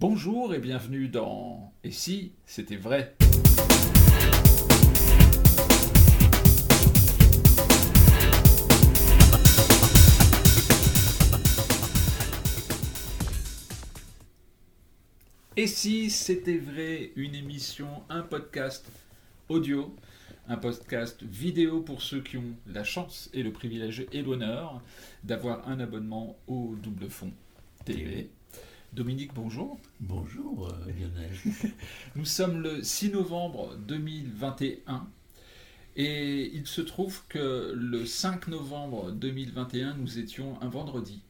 Bonjour et bienvenue dans Et si c'était vrai? Et si c'était vrai, une émission, un podcast audio, un podcast vidéo pour ceux qui ont la chance et le privilège et l'honneur d'avoir un abonnement au double fond TV. Dominique, bonjour. Bonjour euh, Lionel. Nous sommes le 6 novembre 2021 et il se trouve que le 5 novembre 2021, nous étions un vendredi.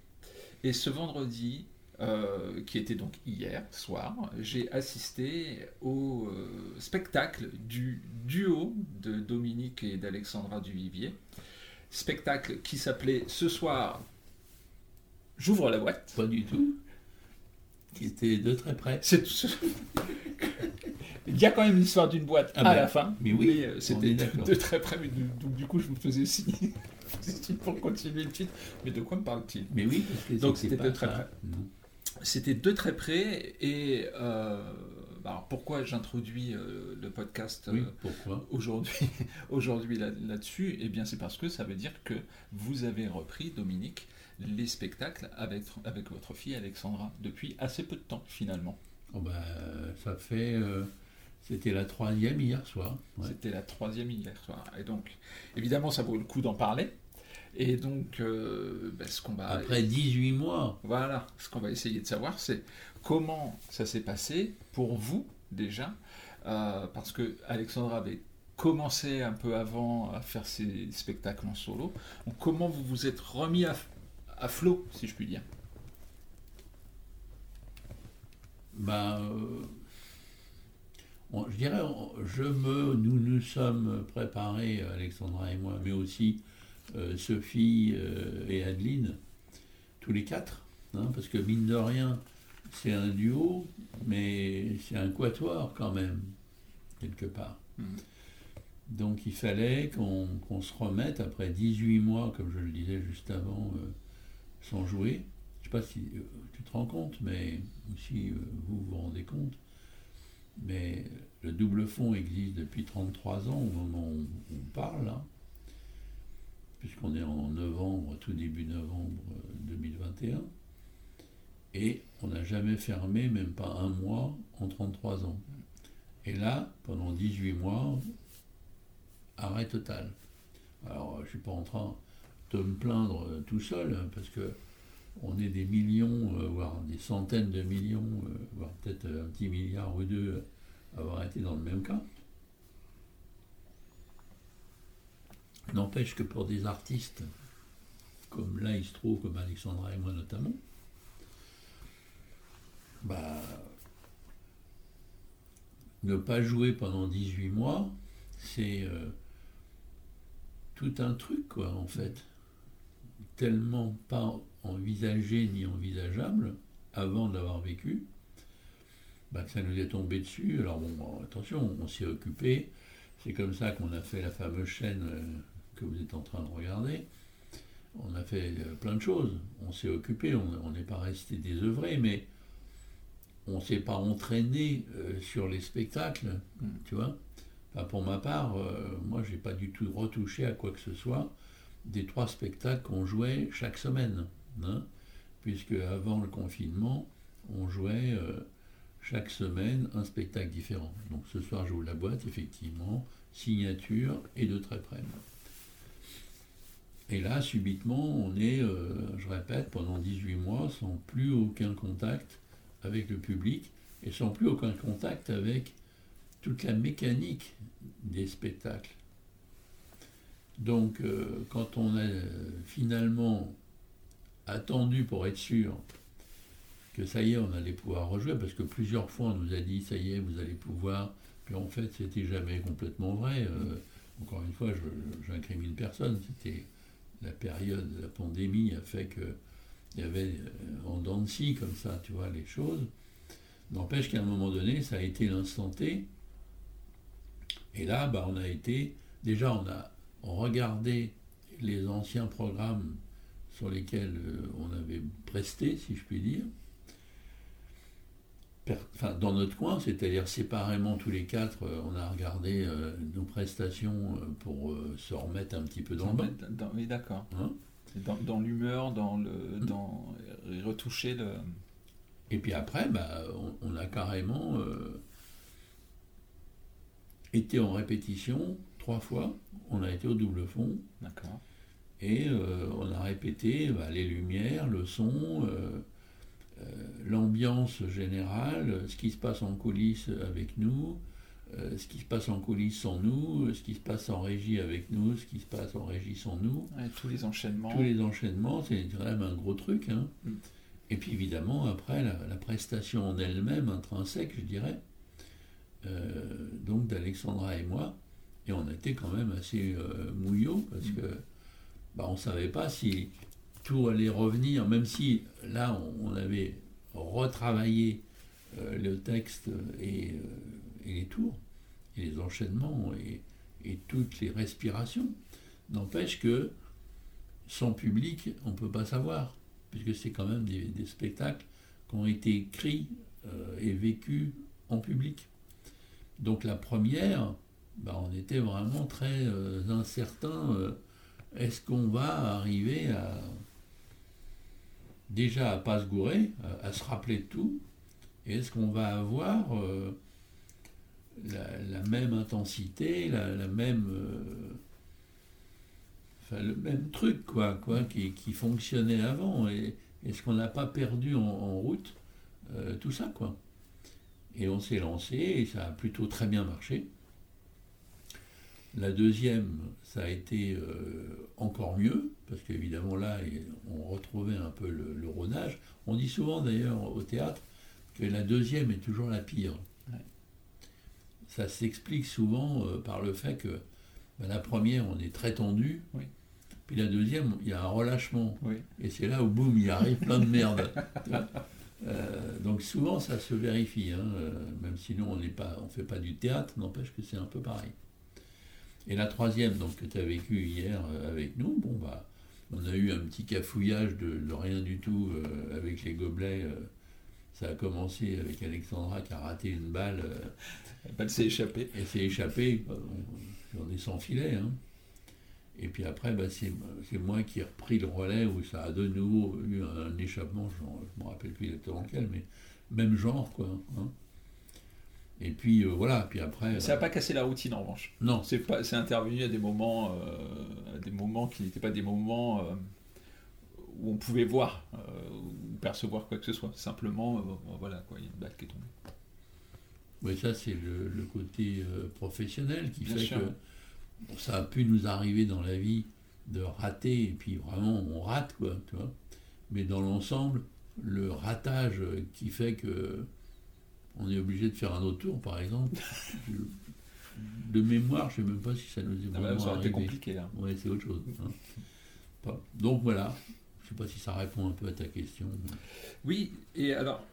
Et ce vendredi, euh, qui était donc hier soir, j'ai assisté au euh, spectacle du duo de Dominique et d'Alexandra Duvivier. Spectacle qui s'appelait Ce soir, j'ouvre la boîte. Pas du tout. Qui était de très près. C'est Il y a quand même l'histoire d'une boîte Ah à ben, la fin. mais oui, euh, c'était de, très près. Mais du, donc du coup, je me faisais signe, pour continuer le titre. Mais de quoi me parle-t-il? Mais oui, Donc, c'était de très ça. près. C'était de très près. Et euh, alors pourquoi j'introduis euh, le podcast Oui, aujourd'hui, aujourd'hui là- là-dessus? Eh bien, c'est parce que ça veut dire que vous avez repris, Dominique, les spectacles avec, avec votre fille Alexandra depuis assez peu de temps, finalement. Oh bah, Ça fait. euh, c'était la troisième hier soir. ouais. C'était la troisième hier soir. Et donc, évidemment, ça vaut le coup d'en parler. Et donc, euh, ben, ce qu'on va... Après 18 mois. Voilà, ce qu'on va essayer de savoir, c'est comment ça s'est passé pour vous déjà, euh, parce que Alexandra avait commencé un peu avant à faire ses spectacles en solo. Donc, comment vous vous êtes remis à, à flot, si je puis dire Bah, euh, on- je dirais, on- je me, nous nous sommes préparés, Alexandra et moi, mais aussi euh, Sophie euh, et Adeline, tous les quatre, hein, parce que mine de rien, c'est un duo, mais c'est un quatuor quand même, quelque part. Mhm. Donc il fallait qu'on se remette après 18 mois, comme je le disais juste avant, sans jouer. Je ne sais pas si euh, tu te rends compte, mais si euh, vous vous rendez compte, mais le double fond existe depuis 33 ans au moment où on parle, là, puisqu'on est en novembre, tout début novembre euh, 2021, et on n'a jamais fermé, même pas un mois, en 33 ans. Et là, pendant 18 mois, arrêt total. Alors, je ne suis pas en train de me plaindre euh, tout seul, hein, parce que on est des millions, euh, voire des centaines de millions, euh, voire peut-être un petit milliard ou deux à avoir été dans le même cas. N'empêche que pour des artistes, comme là il se trouve, comme Alexandra et moi notamment, bah, ne pas jouer pendant 18 mois, c'est tout un truc, quoi, en fait. Tellement pas envisagé ni envisageable avant de l'avoir vécu, bah, que ça nous est tombé dessus. Alors bon, attention, on s'y est occupé. C'est comme ça qu'on a fait la fameuse chaîne euh, que vous êtes en train de regarder. On a fait euh, plein de choses. On s'est occupé, on n'est pas resté désœuvré, mais on ne s'est pas entraîné euh, sur les spectacles, Mm. tu vois. Enfin, pour ma part, euh, moi, j'ai pas du tout retouché à quoi que ce soit des trois spectacles qu'on jouait chaque semaine, hein, puisque avant le confinement, on jouait euh, chaque semaine un spectacle différent. Donc ce soir, j'ouvre la boîte, effectivement, signature et de très près. Et là, subitement, on est, euh, je répète, pendant 18 mois, sans plus aucun contact avec le public et sans plus aucun contact avec toute la mécanique des spectacles. Donc, euh, quand on a euh, finalement attendu pour être sûr que ça y est, on allait pouvoir rejouer, parce que plusieurs fois on nous a dit ça y est, vous allez pouvoir, puis en fait, c'était jamais complètement vrai. Euh, encore une fois, je n'incrimine personne, c'était la période de la pandémie a fait que il y avait en dents de comme ça, tu vois, les choses. N'empêche qu'à un moment donné, ça a été l'instant T. Et là, bah, on a été, déjà, on a regardé les anciens programmes sur lesquels euh, on avait presté, si je puis dire. enfin, dans notre coin, c'est-à-dire séparément tous les quatre, euh, on a regardé euh, nos prestations euh, pour se remettre un petit peu dans le bain. oui, d'accord. Hein? Dans, dans l'humeur, dans le, hmm. dans retoucher le. Et puis après, bah, on, a carrément été en répétition trois fois. On a été au double fond. D'accord. Et on a répété bah, les lumières, le son euh, l'ambiance générale, ce qui se passe en coulisses avec nous, euh, ce qui se passe en coulisses sans nous, ce qui se passe en régie avec nous, ce qui se passe en régie sans nous. tous les enchaînements. Tous les enchaînements, c'est quand même un gros truc. Hein. Mm. Et puis évidemment, après, la, prestation en elle-même, intrinsèque, je dirais, euh, donc d'Alexandra et moi, et on était quand même assez euh, mouillot, parce que bah, on ne savait pas si tout allait revenir, même si là on, avait retravaillé euh, le texte et, euh, et, les tours, et les enchaînements et, et toutes les respirations. N'empêche que sans public, on ne peut pas savoir, puisque c'est quand même des, spectacles qui ont été écrits euh, et vécus en public. Donc la première, bah, on était vraiment très incertain. Est-ce qu'on va arriver à, déjà à pas se gourer, à, se rappeler de tout, et est-ce qu'on va avoir euh, la, même intensité, la, même, euh, le même truc quoi, quoi qui, fonctionnait avant, est-ce qu'on n'a pas perdu en, route euh, tout ça quoi Et on s'est lancé et ça a plutôt très bien marché. La deuxième, ça a été euh, encore mieux, parce qu'évidemment là, on retrouvait un peu le, le rodage. On dit souvent d'ailleurs au théâtre que la deuxième est toujours la pire. Ça s'explique souvent euh, par le fait que ben, la première, on est très tendu, puis la deuxième, il y a un relâchement. Et c'est là où, boum, il arrive plein de merde. Euh, donc souvent, ça se vérifie, hein, même si nous, on ne fait pas du théâtre, n'empêche que c'est un peu pareil. Et la troisième, donc, que tu as vécu hier euh, avec nous, bon, bah, on a eu un petit cafouillage de, rien du tout euh, avec les gobelets. Euh. ça a commencé avec Alexandra qui a raté une balle. la balle s'est échappée. Elle s'est échappée. On, est sans filet. Hein. Et puis après, bah, c'est moi qui ai repris le relais où ça a de nouveau eu un, échappement. Je ne me rappelle plus exactement lequel, mais même genre, quoi. Hein. Et puis euh, voilà, puis après. Ça n'a pas cassé la routine en revanche. Non. C'est pas, c'est intervenu à des moments, euh, des moments qui n'étaient pas des moments euh, où on pouvait voir ou percevoir quoi que ce soit. Simplement, voilà quoi, il y a une balle qui est tombée. Oui, ça c'est le, côté professionnel qui fait que ça a pu nous arriver dans la vie de rater et puis vraiment on rate quoi, tu vois. Mais dans l'ensemble, le ratage qui fait que on est obligé de faire un autre tour, par exemple. de mémoire, je ne sais même pas si ça nous est ah bah, vraiment Ça compliqué, là. Oui, c'est autre chose. Hein. Donc voilà, je ne sais pas si ça répond un peu à ta question. Oui, et alors,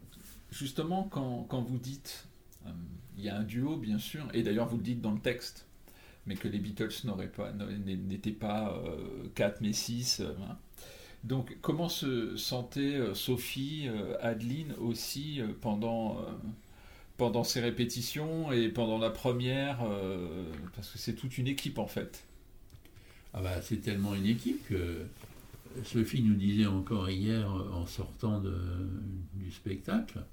justement, quand, vous dites, euh, il y a un duo, bien sûr, et d'ailleurs vous le dites dans le texte, mais que les Beatles n'auraient pas, n'étaient pas 4 euh, mais 6. Euh, hein. Donc, comment se sentait Sophie, Adeline aussi pendant pendant ces répétitions et pendant la première, euh, parce que c'est toute une équipe en fait. Ah bah, c'est tellement une équipe que Sophie nous disait encore hier en sortant de, du spectacle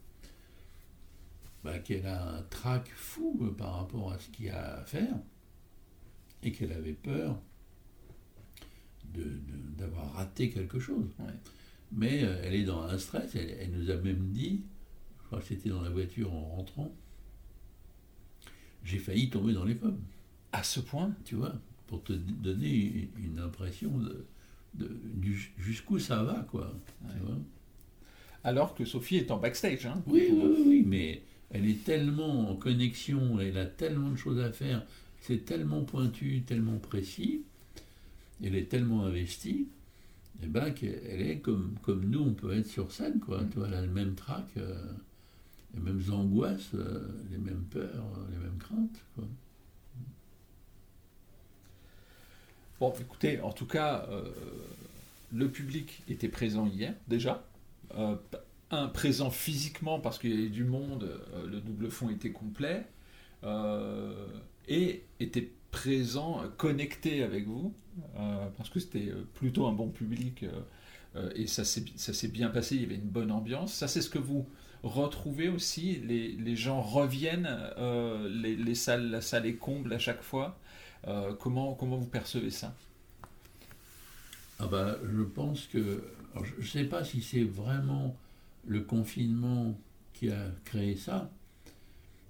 bah, qu'elle a un trac fou par rapport à ce qu'il y a à faire et qu'elle avait peur d'avoir de, raté quelque chose. Mais euh, elle est dans un stress, elle nous a même dit c'était dans la voiture en rentrant, j'ai failli tomber dans les pommes. À ce point? Tu vois, pour te donner une impression de, jusqu'où ça va, quoi. Alors que Sophie est en backstage. Hein, oui, oui, oui, mais elle est tellement en connexion, elle a tellement de choses à faire, c'est tellement pointu, tellement précis, elle est tellement investie, et eh ben, qu'elle est comme, comme nous, on peut être sur scène, quoi. Mm. Tu vois, elle a le même trac. Euh, les mêmes angoisses, euh, les mêmes peurs, les mêmes craintes. Bon, écoutez, en tout cas, euh, le public était présent hier, déjà. Euh, un présent physiquement parce qu'il y avait du monde, euh, le double fond était complet, euh, et était présent, connecté avec vous, euh, parce que c'était plutôt un bon public, et ça s'est bien passé, il y avait une bonne ambiance. Ça, c'est ce que vous retrouvez aussi, les, gens reviennent, les, salles, la salle est comble à chaque fois. comment, comment vous percevez ça? Ah bah, Je pense que, je ne sais pas si c'est vraiment le confinement qui a créé ça,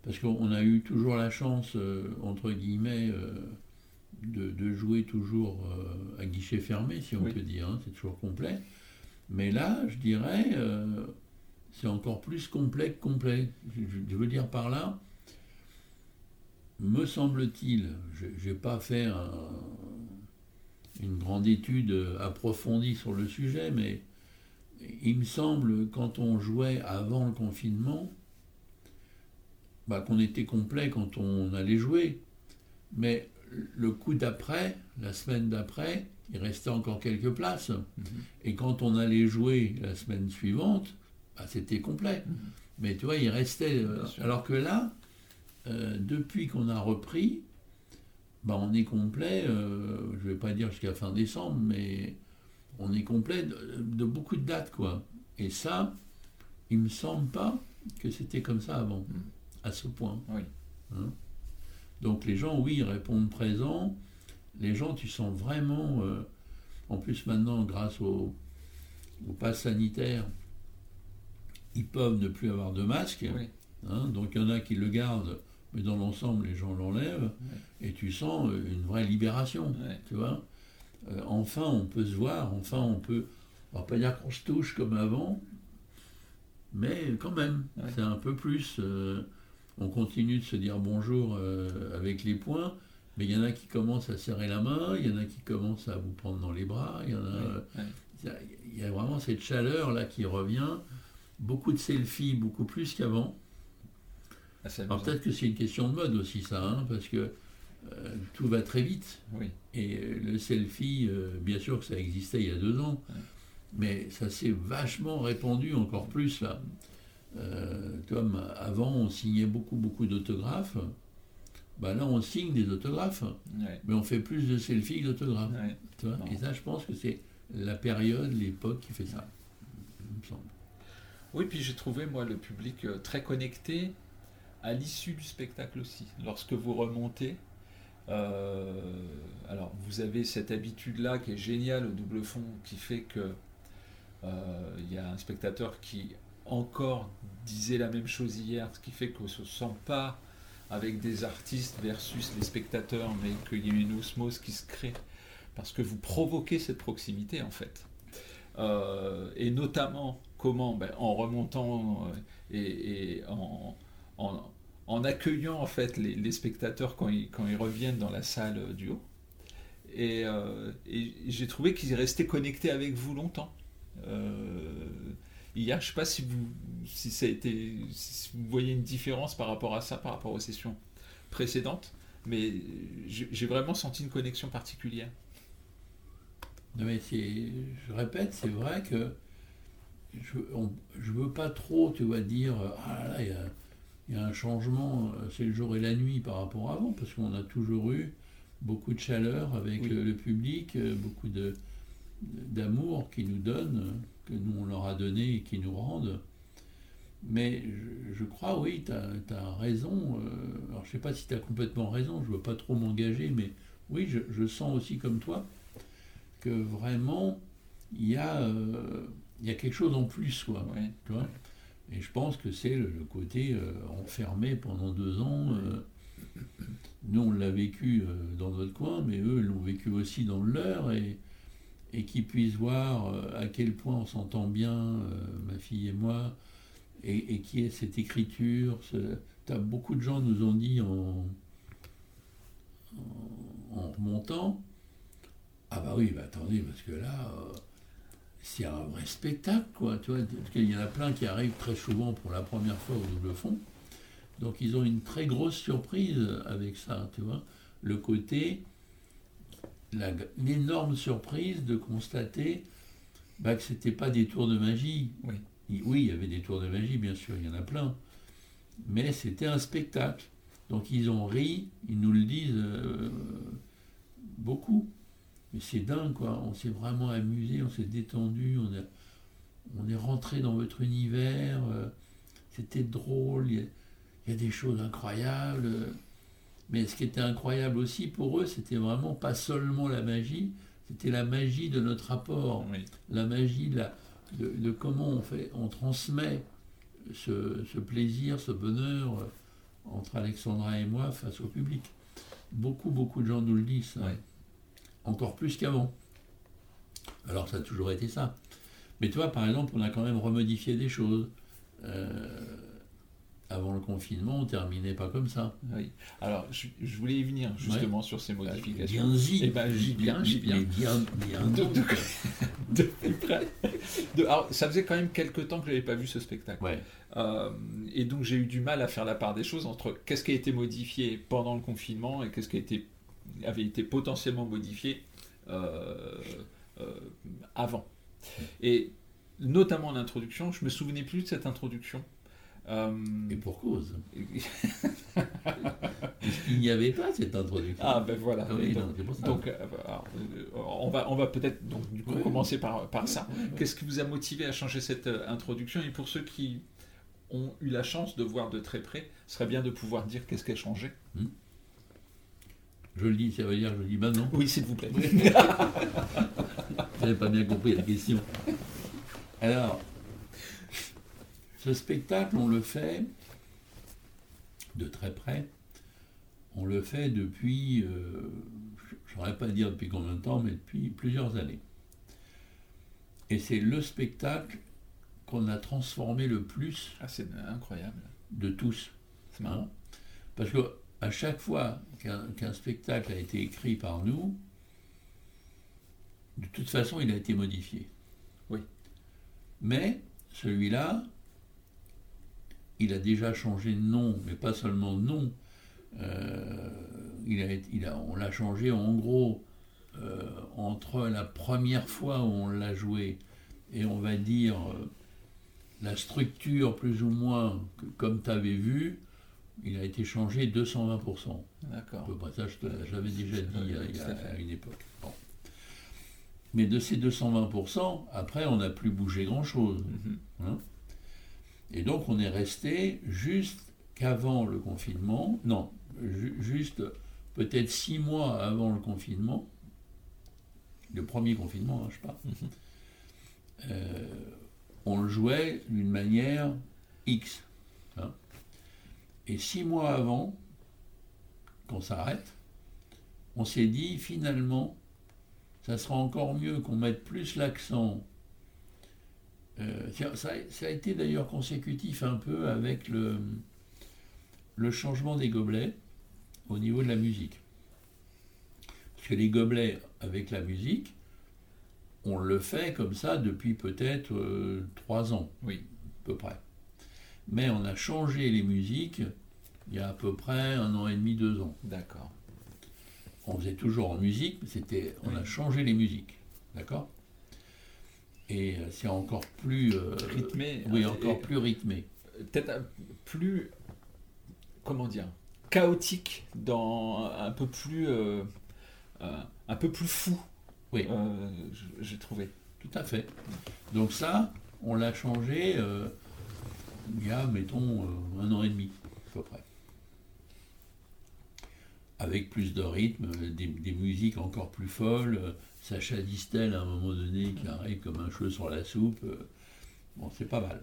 parce qu'on a eu toujours la chance, euh, entre guillemets, euh, de, jouer toujours euh, à guichet fermé, si on peut dire, hein, c'est toujours complet. Mais là, je dirais, c'est encore plus complet que complet. Je, veux dire par là, me semble-t-il, je n'ai pas fait une grande étude approfondie sur le sujet, mais il me semble, quand on jouait avant le confinement, bah, qu'on était complet quand on allait jouer. Mais le coup d'après, la semaine d'après, il restait encore quelques places. Mhm. Et quand on allait jouer la semaine suivante, bah, c'était complet. Mhm. Mais tu vois, il restait. Euh, alors que là, euh, depuis qu'on a repris, bah, on est complet, euh, je ne vais pas dire jusqu'à fin décembre, mais on est complet de, beaucoup de dates, quoi. Et ça, il me semble pas que c'était comme ça avant, hmm. à ce point. Hein. Donc les gens, oui, répondent présent. Les gens, tu sens vraiment, en plus maintenant, grâce au, au pass sanitaire, ils peuvent ne plus avoir de masque. Hein. donc il y en a qui le gardent, mais dans l'ensemble, les gens l'enlèvent. Et tu sens euh, une vraie libération, tu vois. Euh, enfin on peut se voir, enfin on peut, on va pas dire qu'on se touche comme avant, mais quand même, c'est un peu plus. Euh, on continue de se dire bonjour euh, avec les poings, mais il y en a qui commencent à serrer la main, il y en a qui commencent à vous prendre dans les bras, il y en a. Il y a vraiment cette chaleur là qui revient, beaucoup de selfies, beaucoup plus qu'avant. Ah, Alors peut-être que c'est une question de mode aussi ça, hein, parce que euh, tout va très vite. Et euh, le selfie, euh, bien sûr que ça existait il y a deux ans, mais ça s'est vachement répandu encore plus là. comme avant, on signait beaucoup, beaucoup d'autographes. Bah là, on signe des autographes, mais on fait plus de selfies que d'autographes. Et ça, je pense que c'est la période, l'époque qui fait ça, il me semble. Oui, puis j'ai trouvé, moi, le public très connecté à l'issue du spectacle aussi. Lorsque vous remontez, euh, alors, vous avez cette habitude-là qui est géniale au double fond, qui fait que euh, il y a un spectateur qui encore disait la même chose hier, ce qui fait qu'on ne se sent pas avec des artistes versus les spectateurs, mais qu'il y a une osmose qui se crée, parce que vous provoquez cette proximité en fait. Euh, et notamment comment ben, En remontant et, en, accueillant en fait les, spectateurs quand ils, reviennent dans la salle euh, du haut. Euh, et, j'ai trouvé qu'ils restaient connectés avec vous longtemps. Euh, hier, je ne sais pas si vous, si ça a été, vous voyez une différence par rapport à ça, par rapport aux sessions précédentes, mais j'ai vraiment senti une connexion particulière. Non mais je répète, c'est vrai que je ne veux pas trop, tu dire, ah là, il y a il y a un changement, euh, c'est le jour et la nuit par rapport à avant, parce qu'on a toujours eu beaucoup de chaleur avec le public, euh, beaucoup de, d'amour qu'ils nous donnent, que nous on leur a donné et qui nous rendent. Mais je, crois, oui, tu as, raison. Euh, alors je ne sais pas si tu as complètement raison, je ne veux pas trop m'engager, mais oui, je, sens aussi comme toi que vraiment, il y, a, il y a quelque chose en plus, quoi. Tu vois et je pense que c'est le, côté euh, enfermé pendant deux ans. Euh, nous, on l'a vécu euh, dans notre coin, mais eux l'ont vécu aussi dans le leur. Et, et qu'ils puissent voir à quel point on s'entend bien, ma fille et moi, et, qui est cette écriture. as, beaucoup de gens nous ont dit en, en, remontant, ah bah oui, bah attendez, parce que là c'est un vrai spectacle, quoi. Tu vois, il y en a plein qui arrivent très souvent pour la première fois au double fond. Donc ils ont une très grosse surprise avec ça, tu vois. Le côté, l'énorme surprise de constater bah, que ce n'était pas des tours de magie. Oui. oui, il y avait des tours de magie, bien sûr, il y en a plein. Mais c'était un spectacle. Donc ils ont ri, ils nous le disent euh, beaucoup. Mais c'est dingue, quoi. On s'est vraiment amusé, on s'est détendu, on, est, on est rentré dans votre univers. Euh, c'était drôle, il y, a, des choses incroyables. Mais ce qui était incroyable aussi pour eux, c'était vraiment pas seulement la magie, c'était la magie de notre rapport, la magie de, comment on, fait, on transmet ce, plaisir, ce bonheur euh, entre Alexandra et moi face au public. Beaucoup, beaucoup de gens nous le disent, encore plus qu'avant. Alors ça a toujours été ça. Mais toi, par exemple, on a quand même remodifié des choses. Euh, avant le confinement, on terminait pas comme ça. Oui. Alors, je, voulais y venir justement sur ces modifications. Bien y. Eh ben, j'y viens, j'y viens. bien, bien de, de, plus près. alors, ça faisait quand même quelques temps que je n'avais pas vu ce spectacle. Ouais. Euh, et donc, j'ai eu du mal à faire la part des choses entre qu'est-ce qui a été modifié pendant le confinement et qu'est-ce qui a été, avait été potentiellement modifié euh, avant. Et notamment l'introduction. Je me souvenais plus de cette introduction. Euh, Et pour cause. Il n'y avait pas cette introduction. Ah ben voilà. donc, euh, on va, on va peut-être donc du coup commencer par, par ça. Qu'est-ce qui vous a motivé à changer cette euh, introduction? Et pour ceux qui ont eu la chance de voir de très près, ce serait bien de pouvoir dire qu'est-ce qui a changé. Hmm. Je le dis, ça veut dire, je le dis maintenant. Oui, s'il vous plaît. Vous n'avez pas bien compris la question. Alors, ce spectacle, on le fait de très près. On le fait depuis, euh, je ne saurais pas dire depuis combien de temps, mais depuis plusieurs années. Et c'est le spectacle qu'on a transformé le plus. Ah, c'est incroyable. De tous. C'est marrant. Parce que à chaque fois qu'un spectacle a été écrit par nous, de toute façon, il a été modifié. Mais celui-là, il a déjà changé de nom, mais pas seulement de nom. Euh, il a, on l'a changé en gros euh, entre la première fois où on l'a joué et on va dire euh, la structure plus ou moins comme tu avais vu, il a été changé 220%. D'accord. Près ça, j'avais déjà dit il y a, à une époque. Mais de ces 220%, après, on n'a plus bougé grand-chose. Mhm. Hein. et donc, on est resté juste qu'avant le confinement, non, juste peut-être six mois avant le confinement, le premier confinement, hein, je parle, mhm. euh, on le jouait d'une manière X. Et six mois avant qu'on s'arrête, on s'est dit finalement, ça sera encore mieux qu'on mette plus l'accent. Euh, ça, a été d'ailleurs consécutif un peu avec le, le changement des gobelets au niveau de la musique. Parce que les gobelets avec la musique, on le fait comme ça depuis peut-être euh, trois ans. Oui. À peu près. Mais on a changé les musiques il y a à peu près un an et demi, deux ans. D'accord on faisait toujours en musique, mais c'était, on a changé les musiques, d'accord? Et euh, c'est encore plus euh, rythmé. Oui, encore plus rythmé. Peut-être plus, comment dire, chaotique dans un peu plus, euh, un peu plus fou. Oui. j'ai trouvé. Tout à fait. Donc ça, on l'a changé il y a, mettons, un an et demi, à peu près avec plus de rythme, des, musiques encore plus folles. Sacha Distel, à un moment donné, qui arrive comme un cheveu sur la soupe. Bon, c'est pas mal.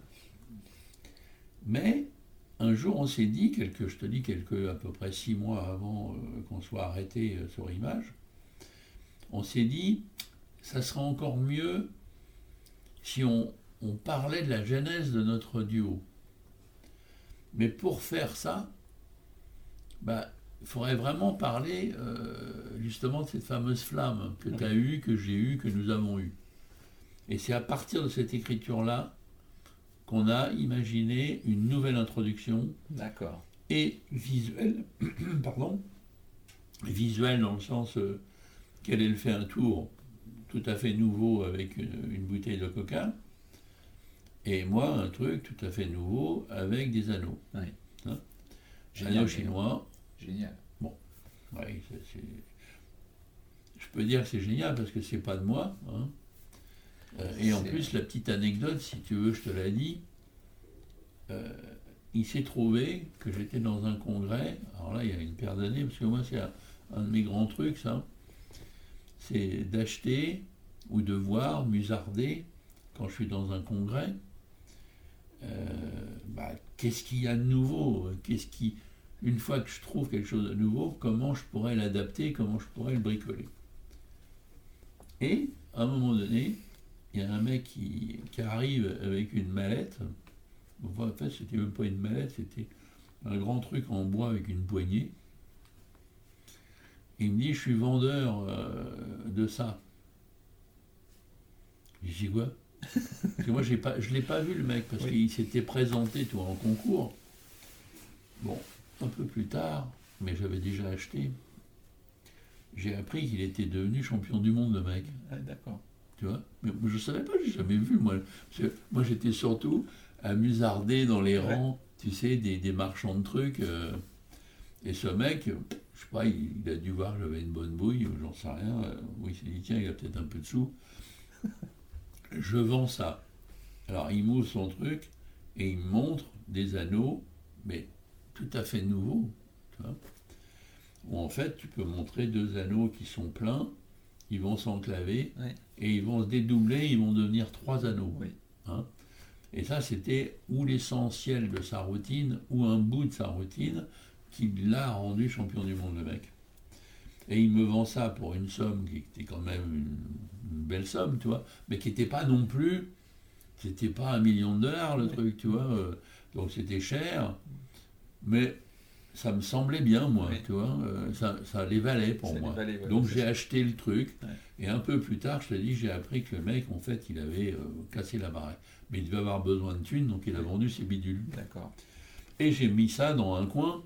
Mais un jour, on s'est dit, quelques, je te dis, quelques, à peu près six mois avant euh, qu'on soit arrêté euh, sur image, on s'est dit, ça serait encore mieux si on parlait de la genèse de notre duo. Mais pour faire ça, bah, il faudrait vraiment parler euh, justement de cette fameuse flamme que tu as eue, que j'ai eue, que nous avons eue. Et c'est à partir de cette écriture-là qu'on a imaginé une nouvelle introduction. D'accord. Et visuelle, pardon, visuelle dans le sens euh, qu'elle fait un tour tout à fait nouveau avec une, bouteille de coca. Et moi, un truc tout à fait nouveau avec des anneaux. Oui. Hein Génial, anneaux chinois. Génial. Ouais, c'est- Je peux dire que c'est génial parce que c'est pas de moi. hein. Euh, et en plus, la petite anecdote, si tu veux, je te l'ai dit. euh, il s'est trouvé que j'étais dans un congrès. Alors là, il y a une paire d'années, parce que moi, c'est un, un de mes grands trucs, ça. C'est d'acheter ou de voir, musarder, quand je suis dans un congrès. Euh, bah, qu'est-ce qu'il y a de nouveau? Qu'est-ce qui, une fois que je trouve quelque chose de nouveau, comment je pourrais l'adapter, comment je pourrais le bricoler? Et, à un moment donné, il y a un mec qui, arrive avec une mallette. En fait, c'était même pas une mallette, c'était un grand truc en bois avec une poignée. Il me dit, je suis vendeur euh, de ça. Je dis quoi? Parce que moi, j'ai pas, je ne l'ai pas vu, le mec, parce Oui. qu'il s'était présenté toi, en concours. Bon, un peu plus tard, mais j'avais déjà acheté, j'ai appris qu'il était devenu champion du monde, le mec. Ah, D'accord. Tu vois? Mais je ne savais pas, j'ai jamais vu, moi. Moi, j'étais surtout à musarder dans les Ouais. rangs, tu sais, des, des marchands de trucs. euh, et ce mec, je sais pas, il, il a dû voir que j'avais une bonne bouille, ou j'en sais rien. euh, ou il s'est dit, tiens, il a peut-être un peu de sous. Je vends ça. Alors, il m'ouvre son truc et il me montre des anneaux, mais tout à fait nouveaux. Tu vois où en fait, tu peux montrer deux anneaux qui sont pleins, ils vont s'enclaver Ouais. et ils vont se dédoubler, ils vont devenir trois anneaux. Oui. Hein et ça, c'était ou l'essentiel de sa routine, ou un bout de sa routine qui l'a rendu champion du monde, le mec. Et il me vend ça pour une somme qui était quand même une, une belle somme, tu vois, mais qui n'était pas non plus, c'était pas un million de dollars le truc, tu vois. euh, donc c'était cher, mais ça me semblait bien, moi, tu vois, euh, ça, ça les valait pour Ça moi. valait, ouais, Donc j'ai acheté le truc, Ouais. et un peu plus tard, je te dis, j'ai appris que le mec, en fait, il avait euh, cassé la baraque. Mais il devait avoir besoin de thunes, donc il a vendu ses bidules. D'accord. Et j'ai mis ça dans un coin,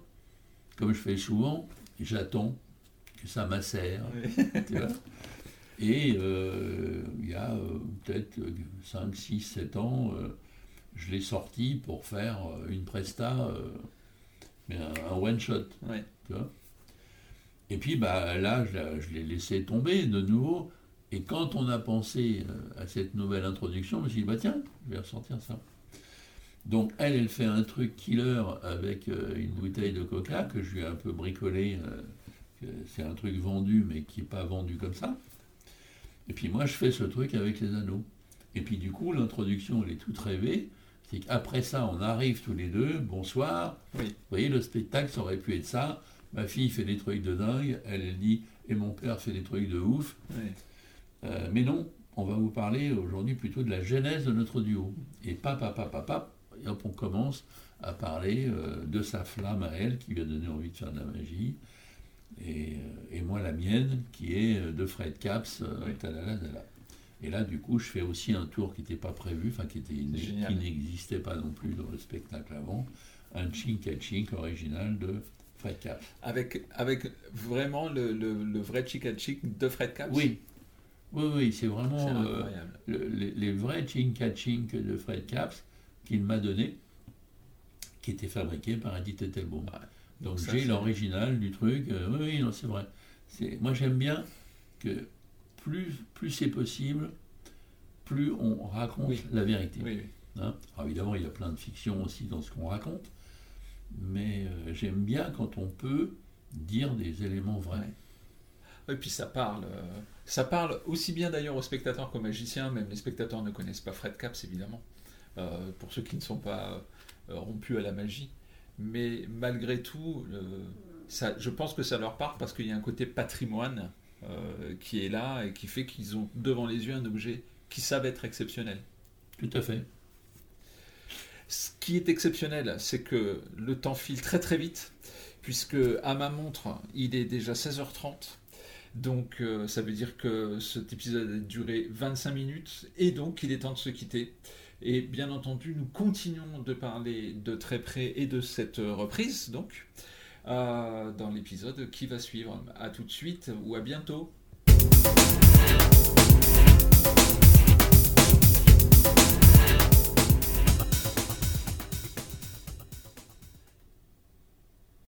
comme je fais souvent, j'attends que ça macère, tu vois. Et euh, il y a euh, peut-être 5, 6, 7 ans, euh, je l'ai sorti pour faire une presta, mais un, un one-shot, Ouais. tu vois. Et puis bah, là, je, l'ai- je l'ai laissé tomber de nouveau. Et quand on a pensé à cette nouvelle introduction, je me suis dit, bah tiens, je vais ressortir ça. Donc elle, elle fait un truc killer avec une bouteille de coca que je lui ai un peu bricolé. C'est un truc vendu, mais qui n'est pas vendu comme ça. Et puis moi, je fais ce truc avec les anneaux. Et puis du coup, l'introduction, elle est toute rêvée. C'est qu'après ça, on arrive tous les deux, bonsoir. Oui. Vous voyez, le spectacle, ça aurait pu être ça. Ma fille fait des trucs de dingue, elle, elle dit, et mon père fait des trucs de ouf. Euh, mais non, on va vous parler aujourd'hui plutôt de la genèse de notre duo. Et papa, papa, papa, et hop, on commence à parler euh, de sa flamme à elle qui lui a donné envie de faire de la magie. Et, euh, et moi, la mienne, qui est euh, de Fred Caps, euh, Oui. talala, talala. Et là, du coup, je fais aussi un tour qui n'était pas prévu, enfin qui, était, n'existait pas non plus dans le spectacle avant, un chink à chink original de Fred Caps. Avec, avec vraiment le, le, le vrai chick à chick de Fred Caps Oui, oui, oui, c'est vraiment euh, le- les, les vrais chink chink de Fred Caps qu'il m'a donné, qui étaient fabriqués par Edith Tettelbaum. Ouais. Donc j'ai l'original du truc. euh, oui, oui, non, c'est vrai. Moi j'aime bien que plus, plus c'est possible, plus on raconte Oui. la vérité. Oui, oui. Hein Alors évidemment, il y a plein de fiction aussi dans ce qu'on raconte, mais euh, j'aime bien quand on peut dire des éléments vrais. Et puis ça parle, euh, ça parle aussi bien d'ailleurs aux spectateurs qu'aux magiciens, même les spectateurs ne connaissent pas Fred Caps évidemment, euh, pour ceux qui ne sont pas rompus à la magie. Mais malgré tout, euh, ça, je pense que ça leur parle parce qu'il y a un côté patrimoine euh, qui est là et qui fait qu'ils ont devant les yeux un objet qui savent être exceptionnel. Tout à fait. Ce qui est exceptionnel, c'est que le temps file très très vite, puisque à ma montre, il est déjà 16h30. Donc euh, ça veut dire que cet épisode a duré 25 minutes, et donc il est temps de se quitter. Et bien entendu, nous continuons de parler de très près et de cette reprise, donc, euh, dans l'épisode qui va suivre. À tout de suite ou à bientôt.